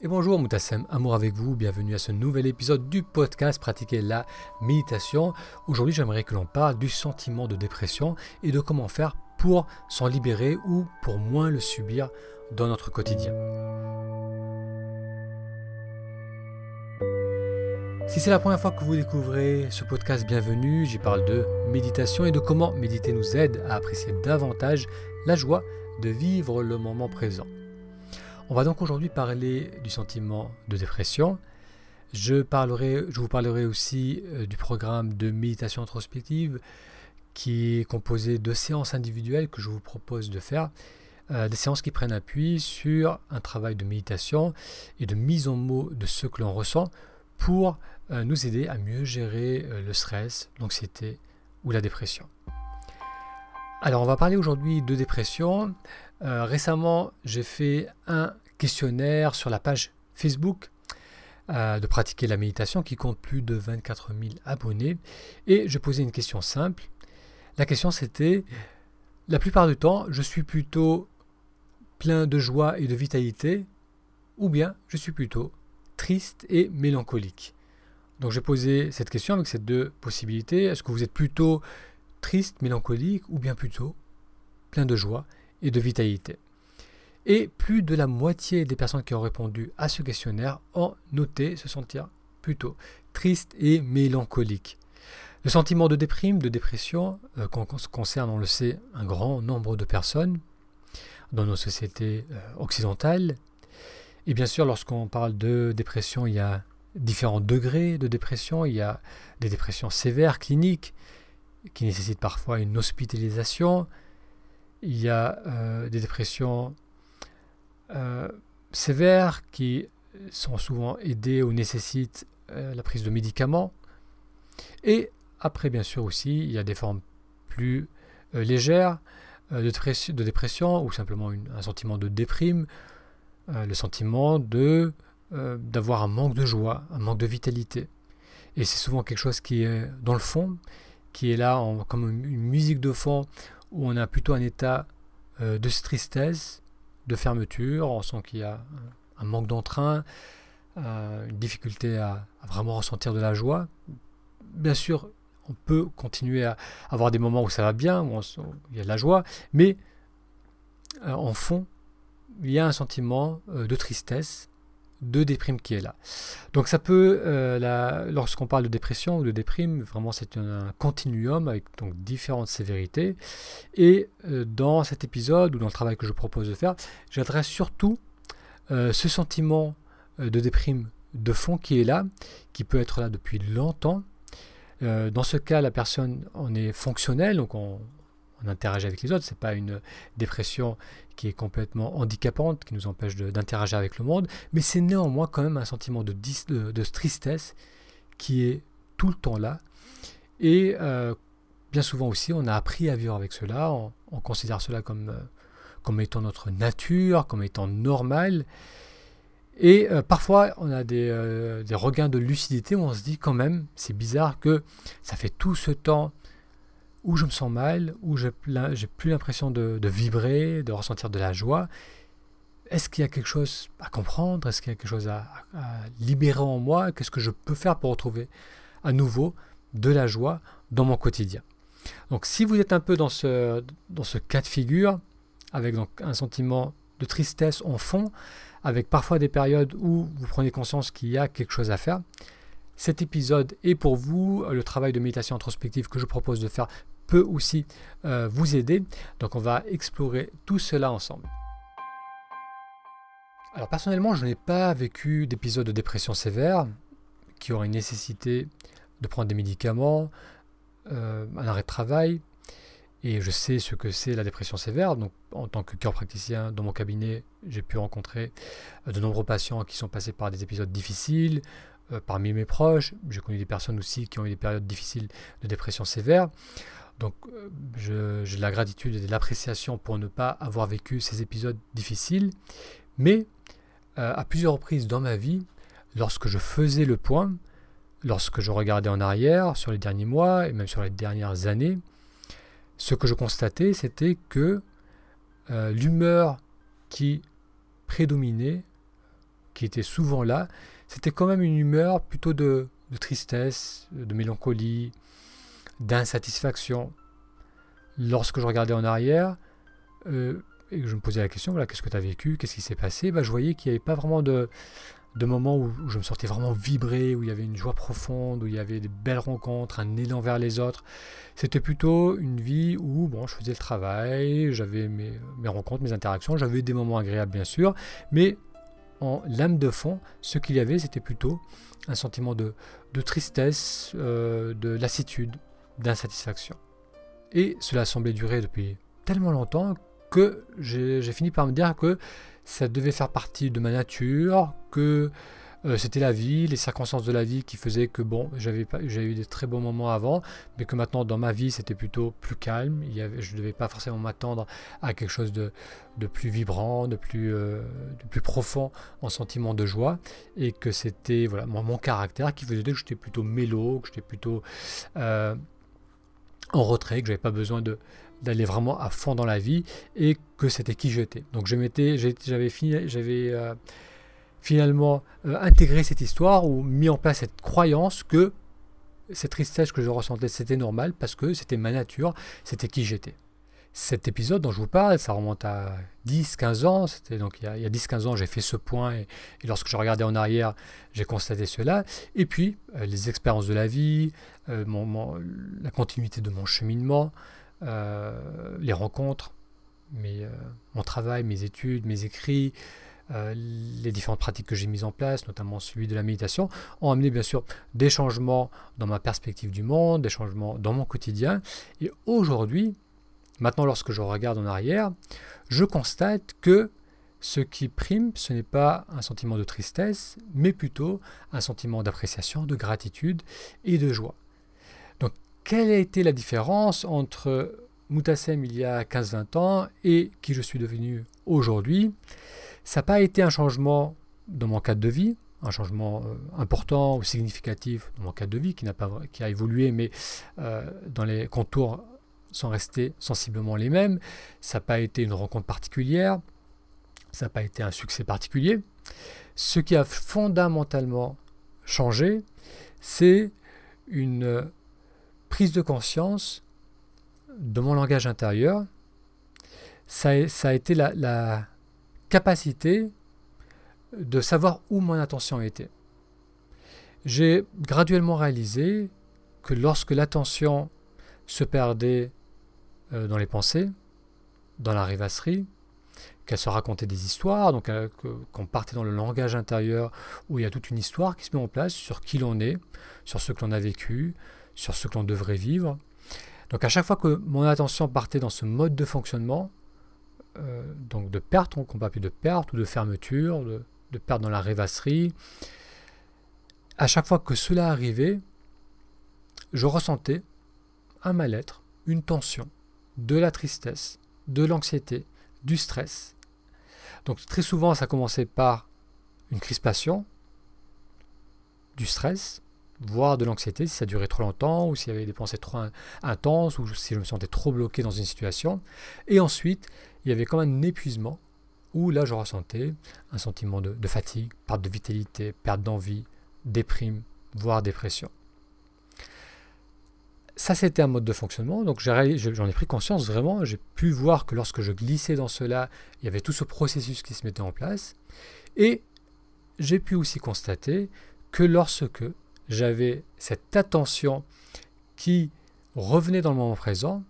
Et bonjour Moutassem, amour avec vous, bienvenue à ce nouvel épisode du podcast Pratiquer la méditation. Aujourd'hui j'aimerais que l'on parle du sentiment de dépression et de comment faire pour s'en libérer ou pour moins le subir dans notre quotidien. Si c'est la première fois que vous découvrez ce podcast, bienvenue. J'y parle de méditation et de comment méditer nous aide à apprécier davantage la joie de vivre le moment présent. On va donc aujourd'hui parler du sentiment de dépression. Je, vous parlerai aussi euh, du programme de méditation introspective qui est composé de séances individuelles que je vous propose de faire. Euh, des séances qui prennent appui sur un travail de méditation et de mise en mots de ce que l'on ressent pour euh, nous aider à mieux gérer le stress, l'anxiété ou la dépression. Alors on va parler aujourd'hui de dépression. Euh, récemment, j'ai fait un questionnaire sur la page Facebook euh, de pratiquer la méditation qui compte plus de 24 000 abonnés. Et je posais une question simple. La question c'était, la plupart du temps, je suis plutôt plein de joie et de vitalité, ou bien je suis plutôt triste et mélancolique. Donc j'ai posé cette question avec ces deux possibilités. Est-ce que vous êtes plutôt triste, mélancolique, ou bien plutôt plein de joie et de vitalité. Et plus de la moitié des personnes qui ont répondu à ce questionnaire ont noté se sentir plutôt triste et mélancolique. Le sentiment de déprime, de dépression, euh, concerne, on le sait, un grand nombre de personnes dans nos sociétés euh, occidentales. Et bien sûr, lorsqu'on parle de dépression, il y a différents degrés de dépression. Il y a des dépressions sévères, cliniques, qui nécessitent parfois une hospitalisation. Il y a euh, des dépressions euh, sévères qui sont souvent aidées ou nécessitent euh, la prise de médicaments. Et après, bien sûr, aussi, il y a des formes plus légères de, dépression ou simplement un sentiment de déprime, le sentiment de d'avoir un manque de joie, un manque de vitalité. Et c'est souvent quelque chose qui est dans le fond, qui est là comme une musique de fond où on a plutôt un état euh, de tristesse, de fermeture, on sent qu'il y a un manque d'entrain, euh, une difficulté à, vraiment ressentir de la joie. Bien sûr, on peut continuer à avoir des moments où ça va bien, où, il y a de la joie, mais euh, en fond, il y a un sentiment de tristesse, de déprime qui est là. Donc ça peut, euh, lorsqu'on parle de dépression ou de déprime, vraiment c'est un, continuum avec donc différentes sévérités. Et euh, dans cet épisode ou dans le travail que je propose de faire, j'adresse surtout euh, ce sentiment de déprime de fond qui est là, qui peut être là depuis longtemps. dans ce cas, la personne en est fonctionnelle, donc on, interagit avec les autres. C'est pas une dépression qui est complètement handicapante, qui nous empêche d'interagir avec le monde, mais c'est néanmoins quand même un sentiment de, de, tristesse qui est tout le temps là. Et euh, bien souvent aussi, on a appris à vivre avec cela, on, considère cela comme, euh, comme étant notre nature, comme étant normal. Et euh, parfois, on a des, des, regains de lucidité où on se dit quand même, c'est bizarre que ça fait tout ce temps où je me sens mal, où j'ai plus l'impression de, vibrer, de ressentir de la joie. Est-ce qu'il y a quelque chose à comprendre? Est-ce qu'il y a quelque chose à, libérer en moi? Qu'est-ce que je peux faire pour retrouver à nouveau de la joie dans mon quotidien? Donc si vous êtes un peu dans ce, cas de figure, avec un sentiment de tristesse en fond, avec parfois des périodes où vous prenez conscience qu'il y a quelque chose à faire, cet épisode est pour vous. Le travail de méditation introspective que je propose de faire peut aussi euh, vous aider. Donc on va explorer tout cela ensemble. Alors personnellement, je n'ai pas vécu d'épisode de dépression sévère qui aurait nécessité de prendre des médicaments, euh, un arrêt de travail. Et je sais ce que c'est la dépression sévère. Donc, en tant que cœur praticien dans mon cabinet, j'ai pu rencontrer euh, de nombreux patients qui sont passés par des épisodes difficiles, euh, parmi mes proches. J'ai connu des personnes aussi qui ont eu des périodes difficiles de dépression sévère. Donc euh, j'ai de la gratitude et de l'appréciation pour ne pas avoir vécu ces épisodes difficiles. Mais euh, à plusieurs reprises dans ma vie, lorsque je faisais le point, lorsque je regardais en arrière sur les derniers mois et même sur les dernières années, ce que je constatais, c'était que l'humeur qui prédominait qui était souvent là, c'était quand même une humeur plutôt de, tristesse, de mélancolie, d'insatisfaction. Lorsque je regardais en arrière euh, et que je me posais la question, voilà, qu'est-ce que tu as vécu, qu'est-ce qui s'est passé, bah, je voyais qu'il n'y avait pas vraiment de, moments où, je me sentais vraiment vibrer, où il y avait une joie profonde, où il y avait des belles rencontres, un élan vers les autres. C'était plutôt une vie où bon, je faisais le travail, j'avais mes, rencontres, mes interactions, j'avais des moments agréables bien sûr, mais en lame de fond, ce qu'il y avait, c'était plutôt un sentiment de, tristesse, euh, de lassitude, d'insatisfaction. Et cela semblait durer depuis tellement longtemps que j'ai fini par me dire que ça devait faire partie de ma nature, que euh, c'était la vie, les circonstances de la vie qui faisaient que bon, j'avais eu des très bons moments avant, mais que maintenant dans ma vie c'était plutôt plus calme. Il y avait, je ne devais pas forcément m'attendre à quelque chose de, de plus vibrant, de plus, euh, de plus profond en sentiment de joie, et que c'était voilà mon, mon, caractère qui faisait que j'étais plutôt mélo, que j'étais plutôt euh, en retrait, que j'avais pas besoin de d'aller vraiment à fond dans la vie et que c'était qui j'étais. Donc je m'étais, j'avais fini, j'avais finalement euh, intégré cette histoire ou mis en place cette croyance que cette tristesse que je ressentais c'était normal parce que c'était ma nature, c'était qui j'étais. Cet épisode dont je vous parle, ça remonte à 10-15 ans. C'était donc il y a, 10-15 ans, j'ai fait ce point et, lorsque je regardais en arrière, j'ai constaté cela. Et puis euh, les expériences de la vie, la continuité de mon cheminement, euh, les rencontres, euh, mon travail, mes études, mes écrits, euh, les différentes pratiques que j'ai mises en place, notamment celui de la méditation, ont amené bien sûr des changements dans ma perspective du monde, des changements dans mon quotidien. Et aujourd'hui, maintenant lorsque je regarde en arrière, je constate que ce qui prime, ce n'est pas un sentiment de tristesse, mais plutôt un sentiment d'appréciation, de gratitude et de joie quelle a été la différence entre Moutassem il y a 15-20 ans et qui je suis devenu aujourd'hui? Ça n'a pas été un changement dans mon cadre de vie, un changement euh, important ou significatif dans mon cadre de vie qui, n'a pas, qui a évolué, mais euh, dans les contours sont restés sensiblement les mêmes. Ça n'a pas été une rencontre particulière, ça n'a pas été un succès particulier. Ce qui a fondamentalement changé, c'est une prise de conscience de mon langage intérieur, ça a, été la, capacité de savoir où mon attention était. J'ai graduellement réalisé que lorsque l'attention se perdait euh, dans les pensées, dans la rêvasserie, qu'elle se racontait des histoires, donc euh, qu'on partait dans le langage intérieur où il y a toute une histoire qui se met en place sur qui l'on est, sur ce que l'on a vécu, sur ce que l'on devrait vivre. Donc à chaque fois que mon attention partait dans ce mode de fonctionnement, euh, donc de perte, on pas plus de perte ou de fermeture, de, de perte dans la rêvasserie, à chaque fois que cela arrivait, je ressentais un mal-être, une tension, de la tristesse, de l'anxiété, du stress. Donc très souvent, ça commençait par une crispation, du stress, voire de l'anxiété si ça durait trop longtemps, ou s'il y avait des pensées trop intenses, ou si je me sentais trop bloqué dans une situation. Et ensuite, il y avait comme un épuisement, où là je ressentais un sentiment de, fatigue, perte de vitalité, perte d'envie, déprime, voire dépression. Ça, c'était un mode de fonctionnement, donc j'en ai pris conscience vraiment, j'ai pu voir que lorsque je glissais dans cela, il y avait tout ce processus qui se mettait en place, et j'ai pu aussi constater que lorsque j'avais cette attention qui revenait dans le moment présent,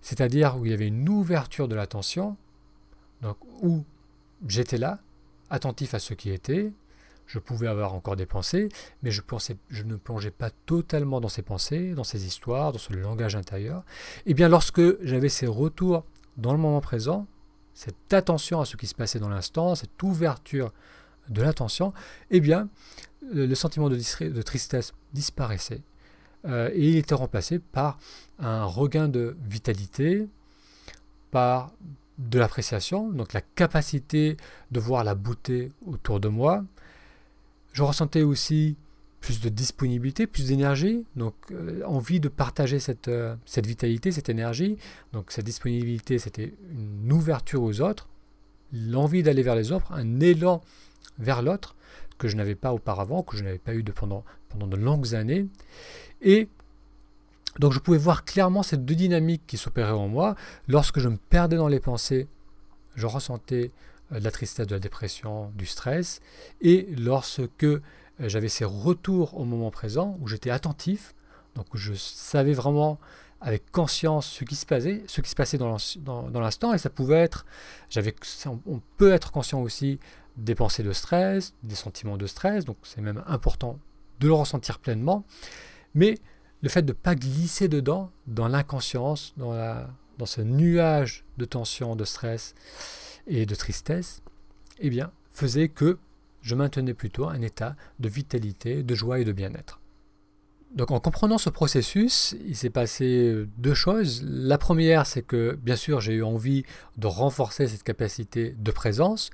c'est-à-dire où il y avait une ouverture de l'attention, donc où j'étais là, attentif à ce qui était, je pouvais avoir encore des pensées, mais je, pensais, je ne plongeais pas totalement dans ces pensées, dans ces histoires, dans ce langage intérieur. Et eh bien lorsque j'avais ces retours dans le moment présent, cette attention à ce qui se passait dans l'instant, cette ouverture de l'attention, eh bien le sentiment de, tristesse disparaissait euh, et il était remplacé par un regain de vitalité, par de l'appréciation, donc la capacité de voir la beauté autour de moi. Je ressentais aussi plus de disponibilité, plus d'énergie, donc euh, envie de partager cette, euh, cette vitalité, cette énergie. Donc cette disponibilité, c'était une ouverture aux autres, l'envie d'aller vers les autres, un élan vers l'autre que je n'avais pas auparavant, que je n'avais pas eu pendant, pendant de longues années. Et donc je pouvais voir clairement ces deux dynamiques qui s'opéraient en moi. Lorsque je me perdais dans les pensées, je ressentais euh, de la tristesse, de la dépression, du stress. Et lorsque euh, j'avais ces retours au moment présent, où j'étais attentif, donc je savais vraiment avec conscience ce qui se passait, ce qui se passait dans l'instant, et ça pouvait être, j'avais, on peut être conscient aussi des pensées de stress, des sentiments de stress, donc c'est même important de le ressentir pleinement, mais le fait de ne pas glisser dedans, dans l'inconscience, dans, dans ce nuage de tension, de stress et de tristesse, eh bien, faisait que je maintenais plutôt un état de vitalité, de joie et de bien-être. Donc en comprenant ce processus, il s'est passé deux choses. La première, c'est que bien sûr j'ai eu envie de renforcer cette capacité de présence,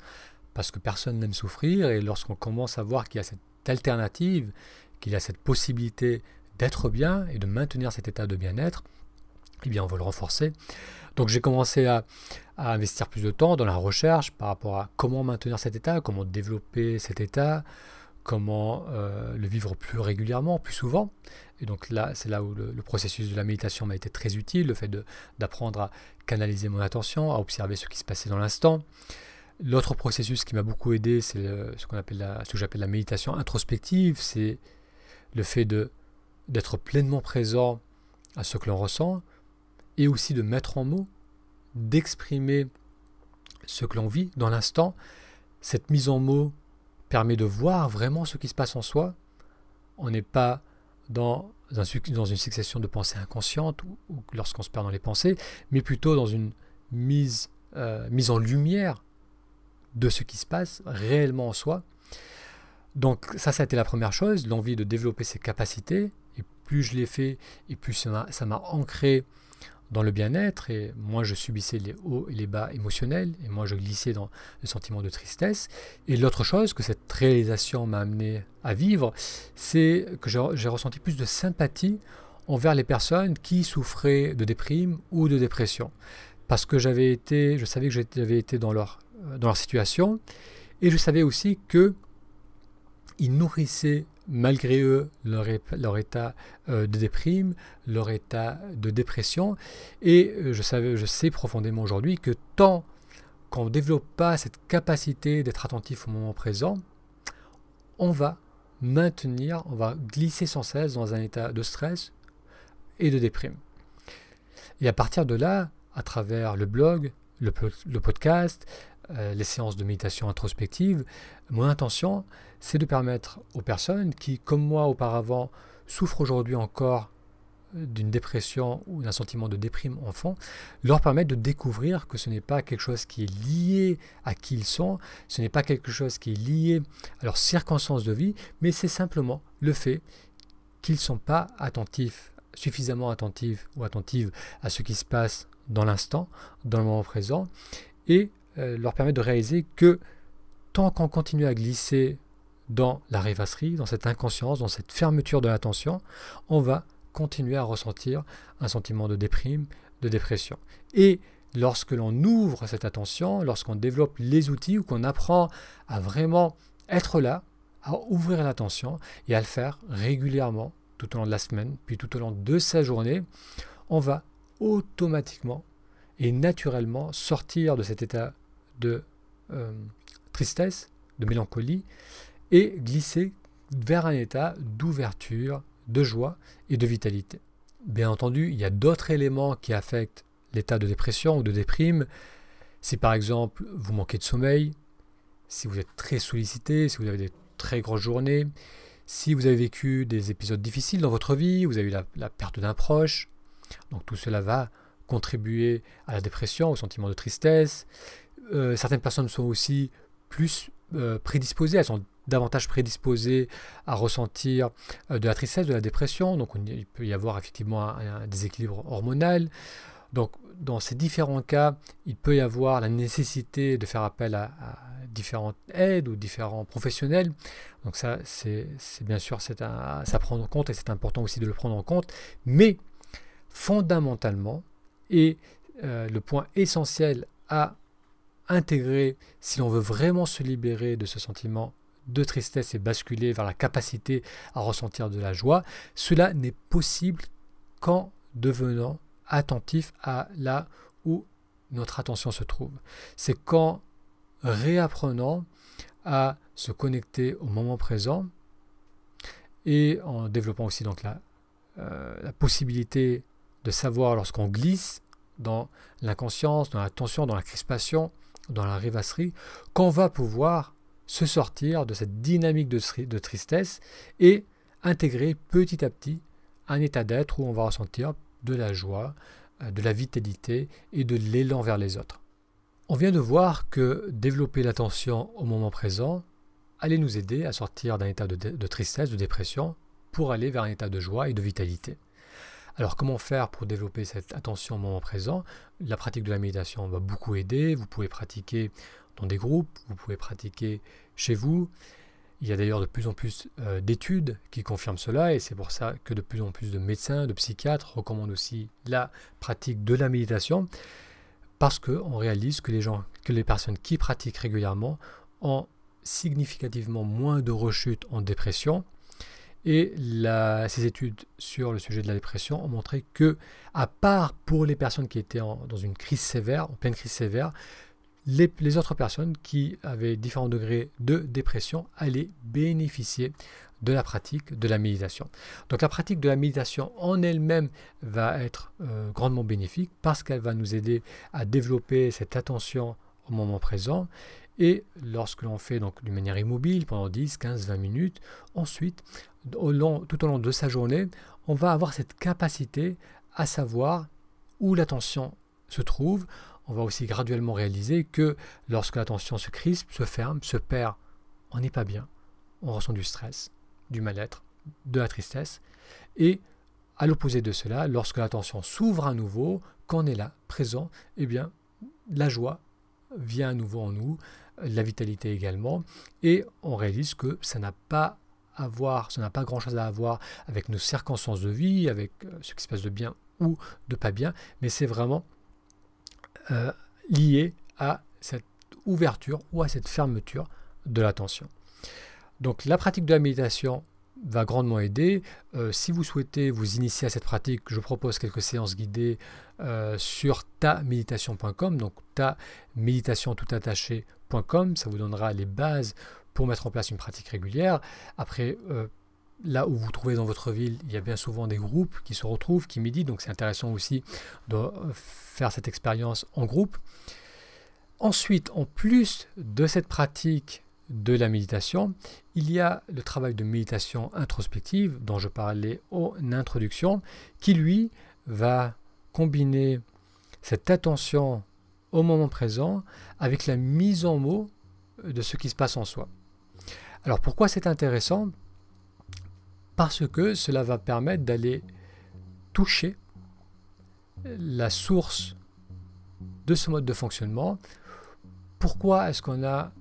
parce que personne n'aime souffrir, et lorsqu'on commence à voir qu'il y a cette alternative, qu'il y a cette possibilité d'être bien et de maintenir cet état de bien-être, eh bien on veut le renforcer. Donc j'ai commencé à, investir plus de temps dans la recherche par rapport à comment maintenir cet état, comment développer cet état, comment euh, le vivre plus régulièrement, plus souvent. Et donc là, c'est là où le, processus de la méditation m'a été très utile, le fait d'apprendre à canaliser mon attention, à observer ce qui se passait dans l'instant. L'autre processus qui m'a beaucoup aidé, c'est ce qu'on appelle ce que j'appelle la méditation introspective, c'est le fait d'être pleinement présent à ce que l'on ressent et aussi de mettre en mots, d'exprimer ce que l'on vit dans l'instant. Cette mise en mots permet de voir vraiment ce qui se passe en soi. On n'est pas dans, une succession de pensées inconscientes ou, lorsqu'on se perd dans les pensées, mais plutôt dans une mise, euh, mise en lumière de ce qui se passe réellement en soi. Donc ça, ça a été la première chose, l'envie de développer ses capacités plus je l'ai fait, et plus ça m'a ancré dans le bien-être, et moi je subissais les hauts et les bas émotionnels, et moi je glissais dans le sentiment de tristesse. Et l'autre chose que cette réalisation m'a amené à vivre, c'est que j'ai ressenti plus de sympathie envers les personnes qui souffraient de déprime ou de dépression. Parce que j'avais été, je savais que j'avais été dans leur, dans leur situation, et je savais aussi que ils nourrissaient malgré eux leur, état euh, de déprime, leur état de dépression. Et euh, je, savais, je sais profondément aujourd'hui que tant qu'on ne développe pas cette capacité d'être attentif au moment présent, on va maintenir, on va glisser sans cesse dans un état de stress et de déprime. Et à partir de là, à travers le blog, le, podcast, euh, les séances de méditation introspective, mon intention, c'est de permettre aux personnes qui, comme moi auparavant, souffrent aujourd'hui encore d'une dépression ou d'un sentiment de déprime enfant, leur permettre de découvrir que ce n'est pas quelque chose qui est lié à qui ils sont, ce n'est pas quelque chose qui est lié à leurs circonstances de vie, mais c'est simplement le fait qu'ils ne sont pas attentifs, suffisamment attentifs ou attentives à ce qui se passe dans l'instant, dans le moment présent, et euh, leur permettre de réaliser que tant qu'on continue à glisser dans la rêvasserie, dans cette inconscience, dans cette fermeture de l'attention, on va continuer à ressentir un sentiment de déprime, de dépression. Et lorsque l'on ouvre cette attention, lorsqu'on développe les outils ou qu'on apprend à vraiment être là, à ouvrir l'attention et à le faire régulièrement tout au long de la semaine, puis tout au long de sa journée, on va automatiquement et naturellement sortir de cet état de euh, tristesse, de mélancolie, et glisser vers un état d'ouverture, de joie et de vitalité. Bien entendu, il y a d'autres éléments qui affectent l'état de dépression ou de déprime. Si par exemple vous manquez de sommeil, si vous êtes très sollicité, si vous avez des très grosses journées, si vous avez vécu des épisodes difficiles dans votre vie, vous avez eu la, perte d'un proche, donc tout cela va contribuer à la dépression, au sentiment de tristesse. Euh, certaines personnes sont aussi plus euh, prédisposées, elles sont davantage prédisposés à ressentir euh, de la tristesse, de la dépression. Donc il peut y avoir effectivement un, déséquilibre hormonal. Donc dans ces différents cas, il peut y avoir la nécessité de faire appel à, différentes aides ou différents professionnels. Donc ça, c'est bien sûr c'est à, prendre en compte et c'est important aussi de le prendre en compte. Mais fondamentalement, et le point essentiel à intégrer, si l'on veut vraiment se libérer de ce sentiment de tristesse et basculer vers la capacité à ressentir de la joie, cela n'est possible qu'en devenant attentif à là où notre attention se trouve. C'est qu'en réapprenant à se connecter au moment présent et en développant aussi donc la, euh, la possibilité de savoir lorsqu'on glisse dans l'inconscience, dans la tension, dans la crispation, dans la rêvasserie, qu'on va pouvoir se sortir de cette dynamique de, tristesse et intégrer petit à petit un état d'être où on va ressentir de la joie, euh, de la vitalité et de l'élan vers les autres. On vient de voir que développer l'attention au moment présent allait nous aider à sortir d'un état de, de, tristesse, de dépression, pour aller vers un état de joie et de vitalité. Alors comment faire pour développer cette attention au moment présent? La pratique de la méditation va beaucoup aider. Vous pouvez pratiquer dans des groupes, vous pouvez pratiquer chez vous. Il y a d'ailleurs de plus en plus euh, d'études qui confirment cela et c'est pour ça que de plus en plus de médecins, de psychiatres recommandent aussi la pratique de la méditation parce qu'on réalise que les gens, que les personnes qui pratiquent régulièrement ont significativement moins de rechutes en dépression et ces études sur le sujet de la dépression ont montré que, à part pour les personnes qui étaient dans une crise sévère, en pleine crise sévère, les, autres personnes qui avaient différents degrés de dépression allaient bénéficier de la pratique de la méditation. Donc la pratique de la méditation en elle-même va être euh, grandement bénéfique parce qu'elle va nous aider à développer cette attention au moment présent et lorsque l'on fait donc d'une manière immobile pendant 10, 15, 20 minutes, ensuite, tout au long de sa journée, on va avoir cette capacité à savoir où l'attention se trouve, on va aussi graduellement réaliser que lorsque l'attention se crispe, se ferme, se perd, on n'est pas bien. On ressent du stress, du mal-être, de la tristesse. Et à l'opposé de cela, lorsque l'attention s'ouvre à nouveau, quand on est là, présent, eh bien, la joie vient à nouveau en nous, la vitalité également, et on réalise que ça n'a pas voir, ça n'a pas grand-chose à voir avec nos circonstances de vie, avec euh, ce qui se passe de bien ou de pas bien, mais c'est vraiment euh, lié à cette ouverture ou à cette fermeture de l'attention. Donc la pratique de la méditation va grandement aider. Euh, si vous souhaitez vous initier à cette pratique, je propose quelques séances guidées euh, sur taméditation.com, donc ta méditation tout attaché.com, ça vous donnera les bases pour mettre en place une pratique régulière. Après, là où vous trouvez dans votre ville, il y a bien souvent des groupes qui se retrouvent, qui méditent, donc c'est intéressant aussi de faire cette expérience en groupe. Ensuite, en plus de cette pratique de la méditation, il y a le travail de méditation introspective dont je parlais en introduction, qui lui va combiner cette attention au moment présent avec la mise en mots de ce qui se passe en soi. Alors pourquoi c'est intéressant? Parce que cela va permettre d'aller toucher la source de ce mode de fonctionnement. Pourquoi est-ce qu'on a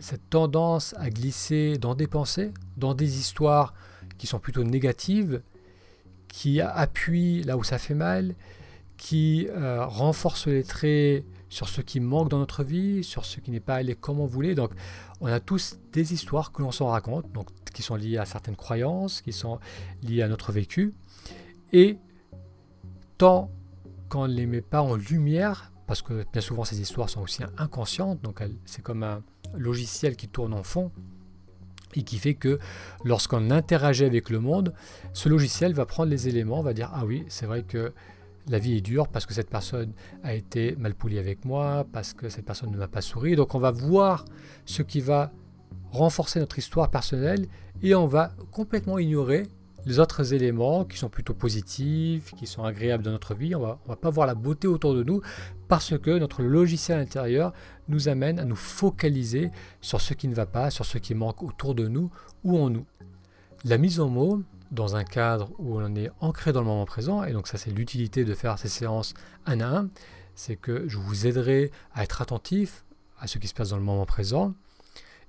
cette tendance à glisser dans des pensées, dans des histoires qui sont plutôt négatives, qui appuient là où ça fait mal, qui euh, renforcent les traits sur ce qui manque dans notre vie, sur ce qui n'est pas allé comme on voulait. Donc, on a tous des histoires que l'on s'en raconte, qui sont liées à certaines croyances, qui sont liées à notre vécu. Et tant qu'on ne les met pas en lumière, parce que bien souvent ces histoires sont aussi inconscientes, donc c'est comme un logiciel qui tourne en fond et qui fait que lorsqu'on interagit avec le monde, ce logiciel va prendre les éléments, va dire ah oui, c'est vrai que la vie est dure parce que cette personne a été mal polie avec moi, parce que cette personne ne m'a pas souri. Donc on va voir ce qui va renforcer notre histoire personnelle et on va complètement ignorer les autres éléments qui sont plutôt positifs, qui sont agréables dans notre vie. On va, va pas voir la beauté autour de nous parce que notre logiciel intérieur nous amène à nous focaliser sur ce qui ne va pas, sur ce qui manque autour de nous ou en nous. La mise en mots, dans un cadre où on est ancré dans le moment présent, et donc ça c'est l'utilité de faire ces séances un à un, c'est que je vous aiderai à être attentif à ce qui se passe dans le moment présent,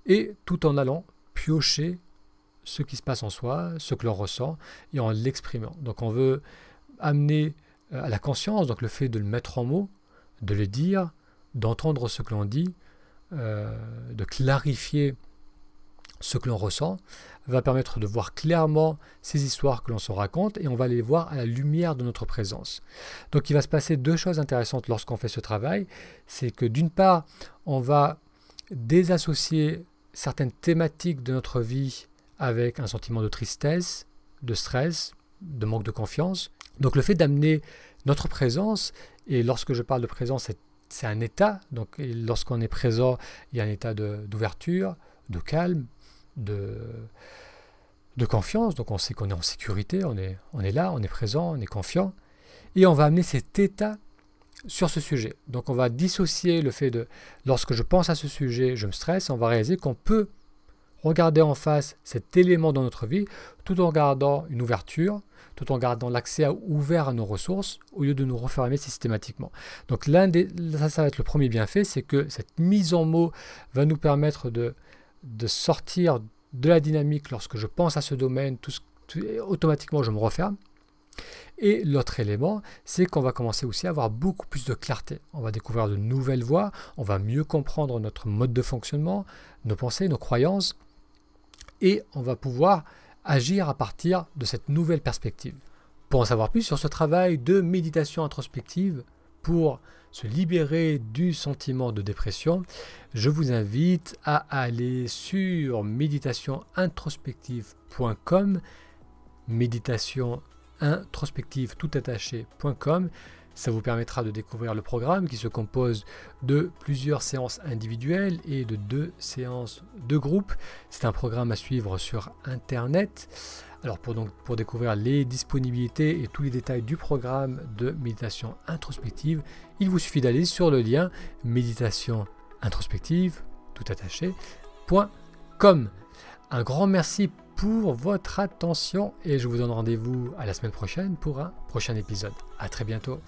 et tout en allant piocher ce qui se passe en soi, ce que l'on ressent, et en l'exprimant. Donc on veut amener euh, à la conscience, donc le fait de le mettre en mots, de le dire, d'entendre ce que l'on dit, de clarifier ce que l'on ressent, va permettre de voir clairement ces histoires que l'on se raconte et on va les voir à la lumière de notre présence. Donc il va se passer deux choses intéressantes lorsqu'on fait ce travail. C'est que d'une part, on va désassocier certaines thématiques de notre vie avec un sentiment de tristesse, de stress, de manque de confiance. Donc le fait d'amener notre présence, et lorsque je parle de présence, c'est un état, donc lorsqu'on est présent, il y a un état d'ouverture, de calme, de, confiance. Donc on sait qu'on est en sécurité, on est, on est là, on est présent, on est confiant. Et on va amener cet état sur ce sujet. Donc on va dissocier le fait de, lorsque je pense à ce sujet, je me stresse, on va réaliser qu'on peut regarder en face cet élément dans notre vie tout en gardant une ouverture, tout en gardant l'accès ouvert à nos ressources au lieu de nous refermer systématiquement. Donc l'un des, ça, ça va être le premier bienfait, c'est que cette mise en mots va nous permettre de, de sortir de la dynamique lorsque je pense à ce domaine, tout, automatiquement je me referme. Et l'autre élément, c'est qu'on va commencer aussi à avoir beaucoup plus de clarté. On va découvrir de nouvelles voies, on va mieux comprendre notre mode de fonctionnement, nos pensées, nos croyances, et on va pouvoir agir à partir de cette nouvelle perspective. Pour en savoir plus sur ce travail de méditation introspective, pour se libérer du sentiment de dépression, je vous invite à aller sur méditationintrospective.com, méditation. Ça vous permettra de découvrir le programme qui se compose de plusieurs séances individuelles et de deux séances de groupe. C'est un programme à suivre sur Internet. Alors pour, donc, pour découvrir les disponibilités et tous les détails du programme de méditation introspective, il vous suffit d'aller sur le lien méditation introspective, tout. Un grand merci pour votre attention et je vous donne rendez-vous à la semaine prochaine pour un prochain épisode. A très bientôt.